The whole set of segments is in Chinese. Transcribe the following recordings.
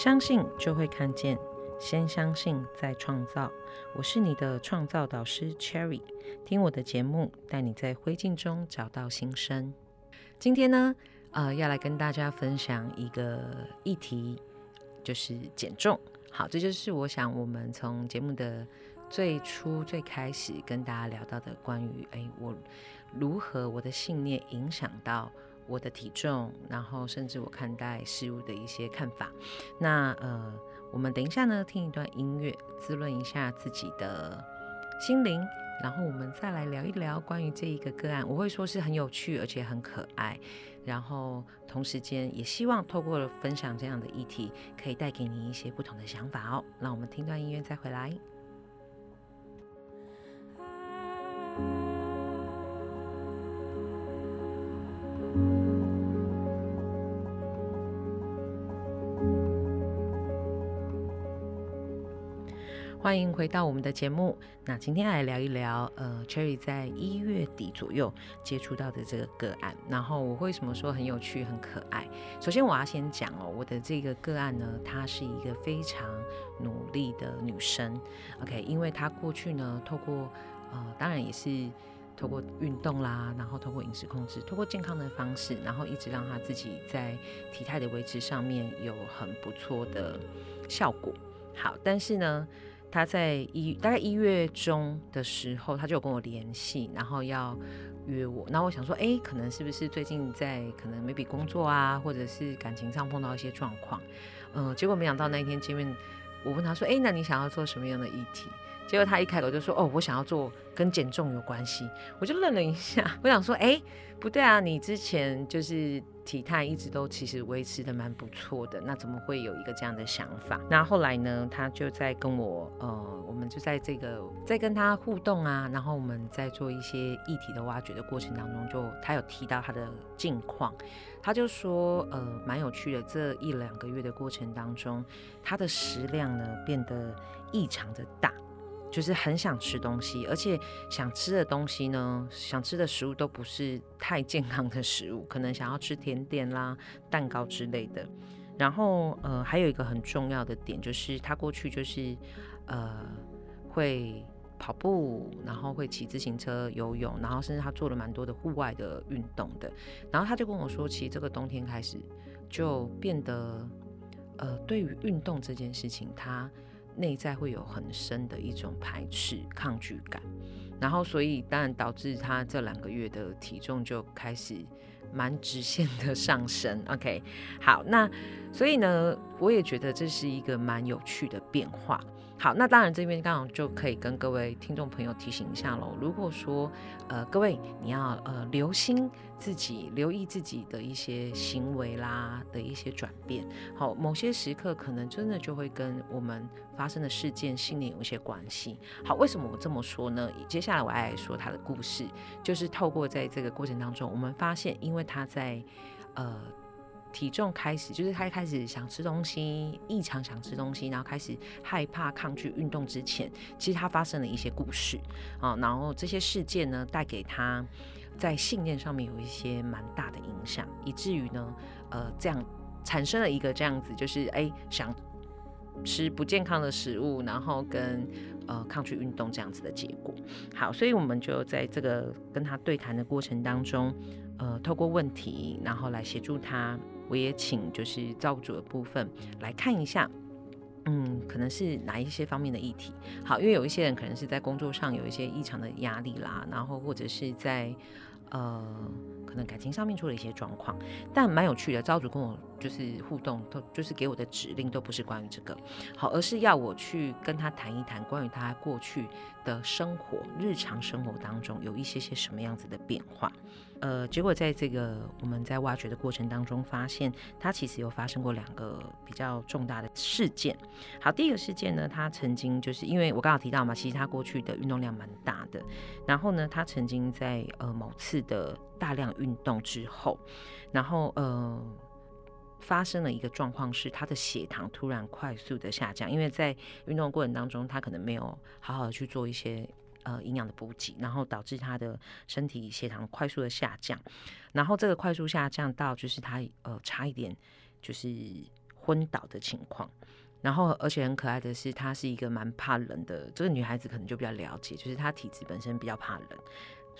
相信就会看见，先相信再创造。我是你的创造导师 Cherry，听我的节目，带你在灰烬中找到新生。今天呢，呃，要来跟大家分享一个议题，就是减重。好，这就是我想我们从节目的最初最开始跟大家聊到的关于，哎，我如何我的信念影响到。我的体重，然后甚至我看待事物的一些看法。那呃，我们等一下呢，听一段音乐，滋润一下自己的心灵，然后我们再来聊一聊关于这一个个案。我会说是很有趣，而且很可爱。然后同时间也希望透过分享这样的议题，可以带给你一些不同的想法哦。那我们听段音乐再回来。欢迎回到我们的节目。那今天来聊一聊，呃，Cherry 在一月底左右接触到的这个个案。然后我为什么说很有趣、很可爱？首先我要先讲哦，我的这个个案呢，她是一个非常努力的女生。OK，因为她过去呢，透过呃，当然也是透过运动啦，然后透过饮食控制，透过健康的方式，然后一直让她自己在体态的维持上面有很不错的效果。好，但是呢。他在一大概一月中的时候，他就有跟我联系，然后要约我。那我想说，哎，可能是不是最近在可能没笔工作啊，或者是感情上碰到一些状况？嗯，结果没想到那一天见面，我问他说，哎，那你想要做什么样的议题？结果他一开口就说，哦，我想要做跟减重有关系。我就愣了一下，我想说，哎，不对啊，你之前就是。体态一直都其实维持的蛮不错的，那怎么会有一个这样的想法？那后来呢，他就在跟我，呃，我们就在这个在跟他互动啊，然后我们在做一些议题的挖掘的过程当中，就他有提到他的近况，他就说，呃，蛮有趣的，这一两个月的过程当中，他的食量呢变得异常的大。就是很想吃东西，而且想吃的东西呢，想吃的食物都不是太健康的食物，可能想要吃甜点啦、蛋糕之类的。然后，呃，还有一个很重要的点就是，他过去就是，呃，会跑步，然后会骑自行车、游泳，然后甚至他做了蛮多的户外的运动的。然后他就跟我说，其实这个冬天开始就变得，呃，对于运动这件事情，他。内在会有很深的一种排斥、抗拒感，然后所以当然导致他这两个月的体重就开始蛮直线的上升。OK，好，那所以呢，我也觉得这是一个蛮有趣的变化。好，那当然这边刚好就可以跟各位听众朋友提醒一下喽。如果说呃各位你要呃留心自己，留意自己的一些行为啦的一些转变，好，某些时刻可能真的就会跟我们发生的事件信念有一些关系。好，为什么我这么说呢？接下来我来说他的故事，就是透过在这个过程当中，我们发现，因为他在呃。体重开始就是他开始想吃东西，异常想吃东西，然后开始害怕、抗拒运动之前，其实他发生了一些故事啊，然后这些事件呢，带给他在信念上面有一些蛮大的影响，以至于呢，呃，这样产生了一个这样子，就是哎想吃不健康的食物，然后跟呃抗拒运动这样子的结果。好，所以我们就在这个跟他对谈的过程当中，呃，透过问题，然后来协助他。我也请就是造物主的部分来看一下，嗯，可能是哪一些方面的议题。好，因为有一些人可能是在工作上有一些异常的压力啦，然后或者是在呃。可能感情上面出了一些状况，但蛮有趣的。招主跟我就是互动，都就是给我的指令都不是关于这个，好，而是要我去跟他谈一谈关于他过去的生活、日常生活当中有一些些什么样子的变化。呃，结果在这个我们在挖掘的过程当中，发现他其实有发生过两个比较重大的事件。好，第一个事件呢，他曾经就是因为我刚刚提到嘛，其实他过去的运动量蛮大的，然后呢，他曾经在呃某次的大量运动之后，然后呃，发生了一个状况，是他的血糖突然快速的下降，因为在运动过程当中，他可能没有好好的去做一些呃营养的补给，然后导致他的身体血糖快速的下降，然后这个快速下降到就是他呃差一点就是。昏倒的情况。然后，而且很可爱的是，她是一个蛮怕冷的。这个女孩子可能就比较了解，就是她体质本身比较怕冷，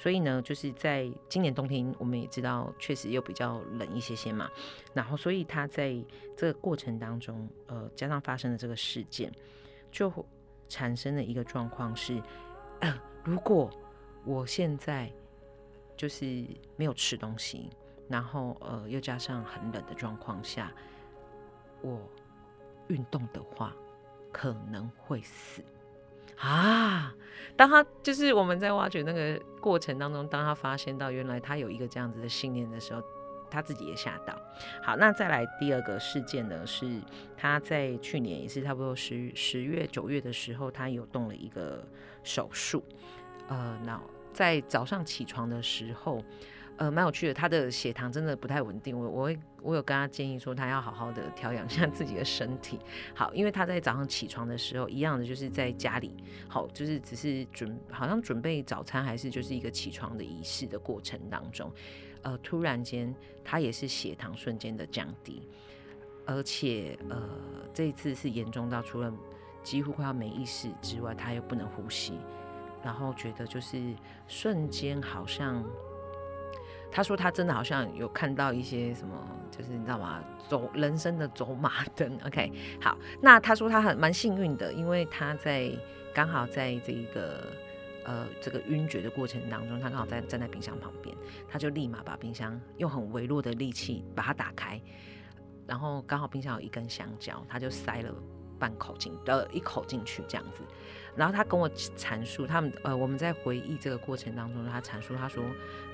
所以呢，就是在今年冬天，我们也知道确实又比较冷一些些嘛。然后，所以他在这个过程当中，呃，加上发生的这个事件，就产生了一个状况是：如果我现在就是没有吃东西，然后呃，又加上很冷的状况下，我。运动的话，可能会死啊！当他就是我们在挖掘那个过程当中，当他发现到原来他有一个这样子的信念的时候，他自己也吓到。好，那再来第二个事件呢，是他在去年也是差不多十十月九月的时候，他有动了一个手术。呃，那在早上起床的时候。呃，蛮有趣的，他的血糖真的不太稳定。我我会我有跟他建议说，他要好好的调养一下自己的身体。好，因为他在早上起床的时候，一样的就是在家里，好，就是只是准好像准备早餐，还是就是一个起床的仪式的过程当中，呃，突然间他也是血糖瞬间的降低，而且呃这一次是严重到除了几乎快要没意识之外，他又不能呼吸，然后觉得就是瞬间好像。他说他真的好像有看到一些什么，就是你知道吗？走人生的走马灯。OK，好，那他说他很蛮幸运的，因为他在刚好在这个呃这个晕厥的过程当中，他刚好在站在冰箱旁边，他就立马把冰箱用很微弱的力气把它打开，然后刚好冰箱有一根香蕉，他就塞了半口进呃一口进去这样子，然后他跟我阐述他们呃我们在回忆这个过程当中，他阐述他说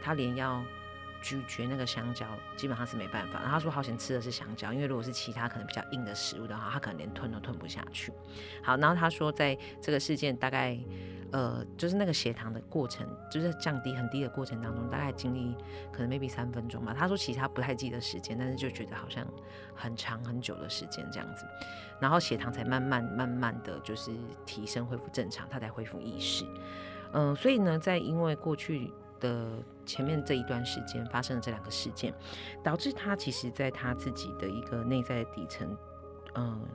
他连要。咀嚼那个香蕉基本上是没办法，然后他说好险吃的是香蕉，因为如果是其他可能比较硬的食物的话，他可能连吞都吞不下去。好，然后他说在这个事件大概呃就是那个血糖的过程，就是降低很低的过程当中，大概经历可能 maybe 三分钟吧。他说其他不太记得时间，但是就觉得好像很长很久的时间这样子，然后血糖才慢慢慢慢的就是提升恢复正常，他才恢复意识。嗯，所以呢，在因为过去。的前面这一段时间发生的这两个事件，导致他其实在他自己的一个内在底层，嗯，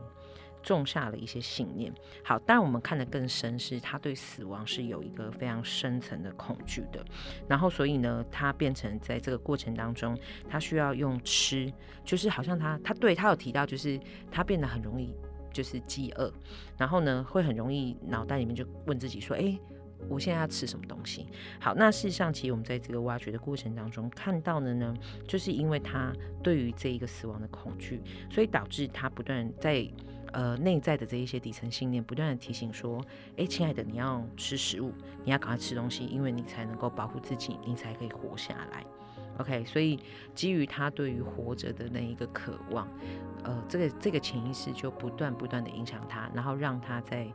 种下了一些信念。好，当然我们看得更深，是他对死亡是有一个非常深层的恐惧的。然后，所以呢，他变成在这个过程当中，他需要用吃，就是好像他他对他有提到，就是他变得很容易就是饥饿，然后呢，会很容易脑袋里面就问自己说，哎。我现在要吃什么东西？好，那事实上，其实我们在这个挖掘的过程当中看到的呢，就是因为他对于这一个死亡的恐惧，所以导致他不断在呃内在的这一些底层信念不断的提醒说：，哎，亲爱的，你要吃食物，你要赶快吃东西，因为你才能够保护自己，你才可以活下来。OK，所以基于他对于活着的那一个渴望，呃，这个这个潜意识就不断不断的影响他，然后让他在。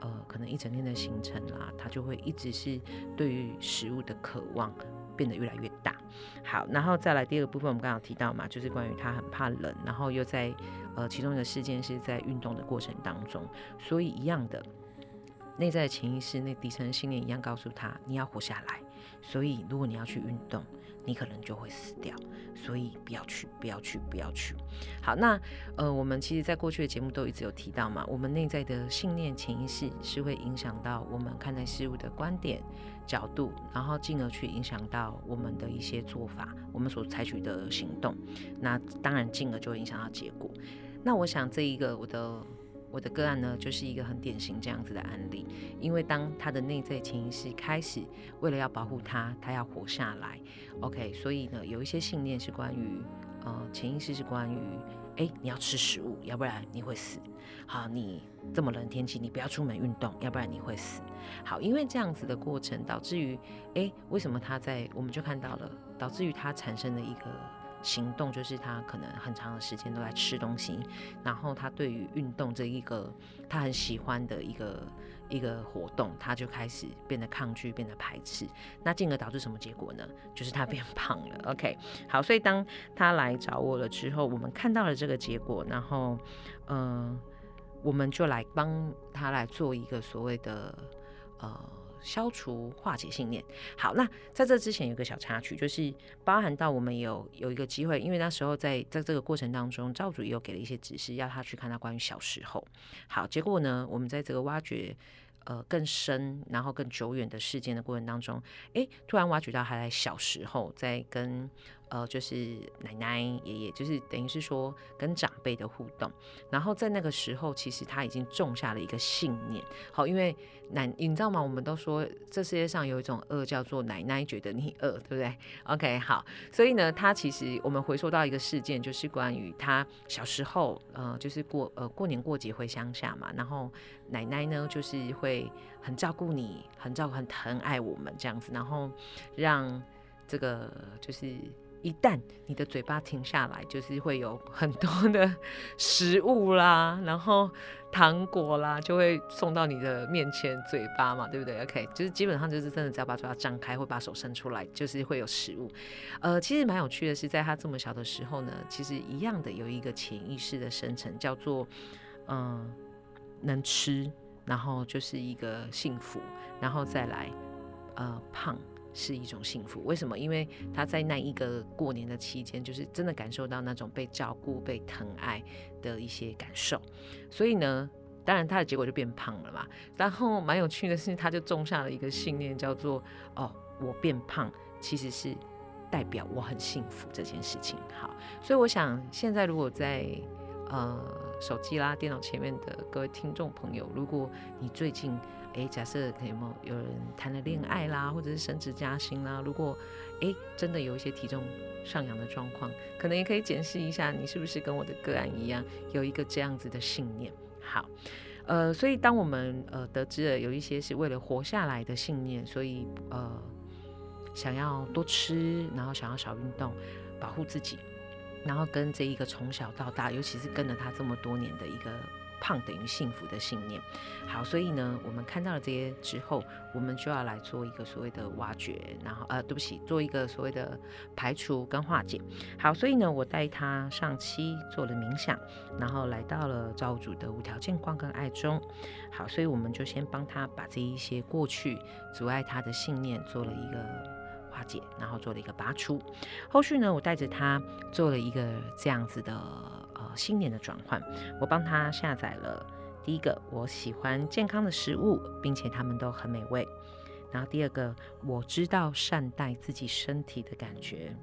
呃，可能一整天的行程啦，他就会一直是对于食物的渴望变得越来越大。好，然后再来第二个部分，我们刚刚提到嘛，就是关于他很怕冷，然后又在呃其中一个事件是在运动的过程当中，所以一样的内在的潜意识、那底层信念一样告诉他你要活下来，所以如果你要去运动。你可能就会死掉，所以不要去，不要去，不要去。好，那呃，我们其实在过去的节目都一直有提到嘛，我们内在的信念、潜意识是会影响到我们看待事物的观点、角度，然后进而去影响到我们的一些做法，我们所采取的行动。那当然，进而就会影响到结果。那我想这一个我的。我的个案呢，就是一个很典型这样子的案例。因为当他的内在潜意识开始为了要保护他，他要活下来，OK，所以呢，有一些信念是关于，呃，潜意识是关于，哎，你要吃食物，要不然你会死。好，你这么冷天气，你不要出门运动，要不然你会死。好，因为这样子的过程，导致于，哎，为什么他在，我们就看到了，导致于他产生的一个。行动就是他可能很长的时间都在吃东西，然后他对于运动这一个他很喜欢的一个一个活动，他就开始变得抗拒，变得排斥，那进而导致什么结果呢？就是他变胖了。OK，好，所以当他来找我了之后，我们看到了这个结果，然后嗯，我们就来帮他来做一个所谓的呃消除化解信念。好，那在这之前有个小插曲，就是包含到我们有有一个机会，因为那时候在在这个过程当中，赵主也有给了一些指示，要他去看他关于小时候。好，结果呢，我们在这个挖掘。呃，更深，然后更久远的事件的过程当中，诶，突然挖掘到他在小时候在跟。呃，就是奶奶、爷爷，就是等于是说跟长辈的互动。然后在那个时候，其实他已经种下了一个信念。好，因为奶，你知道吗？我们都说这世界上有一种饿叫做奶奶觉得你饿，对不对？OK，好。所以呢，他其实我们回溯到一个事件，就是关于他小时候，呃，就是过呃过年过节回乡下嘛，然后奶奶呢就是会很照顾你，很照顾、很疼爱我们这样子，然后让这个就是。一旦你的嘴巴停下来，就是会有很多的食物啦，然后糖果啦，就会送到你的面前嘴巴嘛，对不对？OK，就是基本上就是真的，只要把嘴巴张开，会把手伸出来，就是会有食物。呃，其实蛮有趣的是，在他这么小的时候呢，其实一样的有一个潜意识的生成，叫做嗯能吃，然后就是一个幸福，然后再来呃胖。是一种幸福，为什么？因为他在那一个过年的期间，就是真的感受到那种被照顾、被疼爱的一些感受，所以呢，当然他的结果就变胖了嘛。然后蛮有趣的是，他就种下了一个信念，叫做“哦，我变胖其实是代表我很幸福”这件事情。好，所以我想现在如果在呃手机啦、电脑前面的各位听众朋友，如果你最近哎，假设可以吗？有人谈了恋爱啦，或者是升职加薪啦。如果哎真的有一些体重上扬的状况，可能也可以检视一下，你是不是跟我的个案一样，有一个这样子的信念。好，呃，所以当我们呃得知了有一些是为了活下来的信念，所以呃想要多吃，然后想要少运动，保护自己，然后跟这一个从小到大，尤其是跟了他这么多年的一个。胖等于幸福的信念，好，所以呢，我们看到了这些之后，我们就要来做一个所谓的挖掘，然后呃，对不起，做一个所谓的排除跟化解。好，所以呢，我带他上期做了冥想，然后来到了造物主的无条件光跟爱中。好，所以我们就先帮他把这一些过去阻碍他的信念做了一个解，然后做了一个拔出。后续呢，我带着他做了一个这样子的。呃，新年的转换，我帮他下载了。第一个，我喜欢健康的食物，并且它们都很美味。然后第二个，我知道善待自己身体的感觉。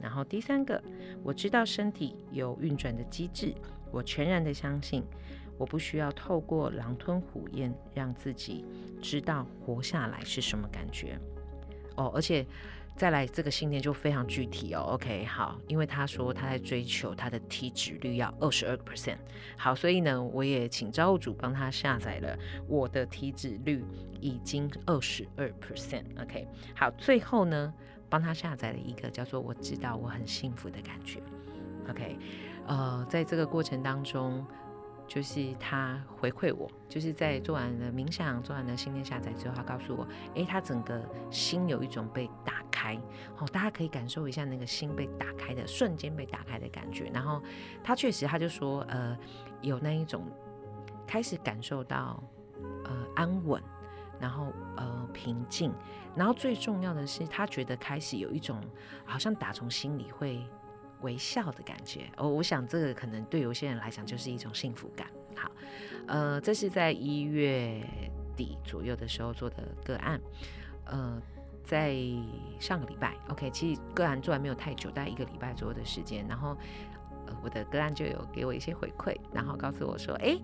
然后第三个，我知道身体有运转的机制，我全然的相信，我不需要透过狼吞虎咽让自己知道活下来是什么感觉。哦，而且。再来，这个信念就非常具体哦。OK，好，因为他说他在追求他的体脂率要二十二 percent。好，所以呢，我也请招物主帮他下载了我的体脂率已经二十二 percent。OK，好，最后呢，帮他下载了一个叫做我知道我很幸福的感觉。OK，呃，在这个过程当中。就是他回馈我，就是在做完了冥想、做完了心念下载之后，他告诉我，哎，他整个心有一种被打开，哦，大家可以感受一下那个心被打开的瞬间被打开的感觉。然后他确实，他就说，呃，有那一种开始感受到，呃，安稳，然后呃平静，然后最重要的是，他觉得开始有一种好像打从心里会。微笑的感觉哦，我想这个可能对有些人来讲就是一种幸福感。好，呃，这是在一月底左右的时候做的个案，呃，在上个礼拜，OK，其实个案做完没有太久，大概一个礼拜左右的时间，然后。我的个案就有给我一些回馈，然后告诉我说：“哎，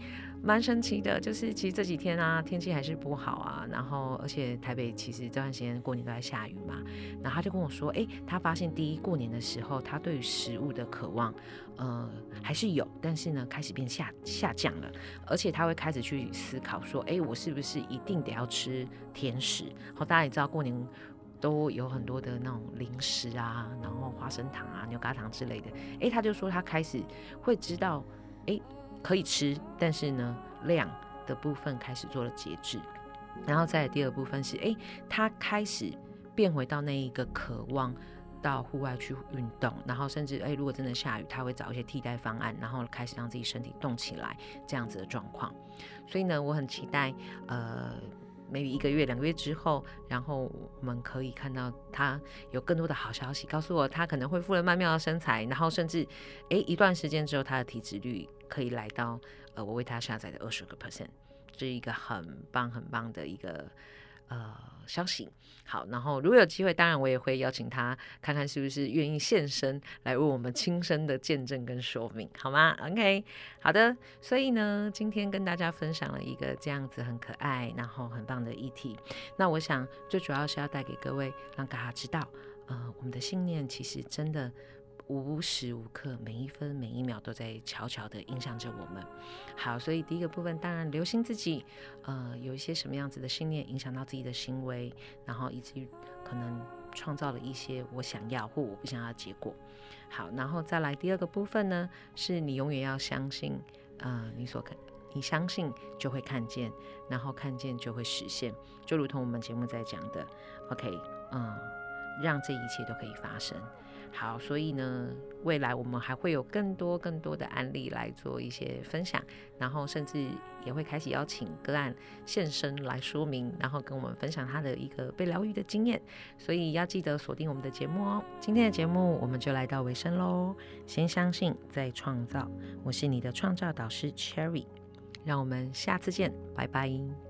蛮神奇的，就是其实这几天啊，天气还是不好啊，然后而且台北其实这段时间过年都在下雨嘛。然后他就跟我说：，哎，他发现第一过年的时候，他对于食物的渴望，呃，还是有，但是呢，开始变下下降了，而且他会开始去思考说：，哎，我是不是一定得要吃甜食？好，大家也知道过年。”都有很多的那种零食啊，然后花生糖啊、牛轧糖之类的。诶，他就说他开始会知道，诶，可以吃，但是呢，量的部分开始做了节制。然后再第二部分是，诶，他开始变回到那一个渴望到户外去运动，然后甚至诶，如果真的下雨，他会找一些替代方案，然后开始让自己身体动起来这样子的状况。所以呢，我很期待，呃。Maybe 一个月、两个月之后，然后我们可以看到他有更多的好消息，告诉我他可能恢复了曼妙的身材，然后甚至诶一段时间之后，他的体脂率可以来到呃我为他下载的二十个 percent，这是一个很棒很棒的一个呃消息。好，然后如果有机会，当然我也会邀请他看看是不是愿意现身来为我们亲身的见证跟说明，好吗？OK，好的。所以呢，今天跟大家分享了一个这样子很可爱，然后很棒的议题。那我想最主要是要带给各位，让大家知道，呃，我们的信念其实真的。无时无刻，每一分每一秒都在悄悄的影响着我们。好，所以第一个部分当然留心自己，呃，有一些什么样子的信念影响到自己的行为，然后以至于可能创造了一些我想要或我不想要的结果。好，然后再来第二个部分呢，是你永远要相信，呃，你所看，你相信就会看见，然后看见就会实现，就如同我们节目在讲的，OK，嗯，让这一切都可以发生。好，所以呢，未来我们还会有更多更多的案例来做一些分享，然后甚至也会开始邀请个案现身来说明，然后跟我们分享他的一个被疗愈的经验。所以要记得锁定我们的节目哦。今天的节目我们就来到尾声喽。先相信，再创造。我是你的创造导师 Cherry，让我们下次见，拜拜。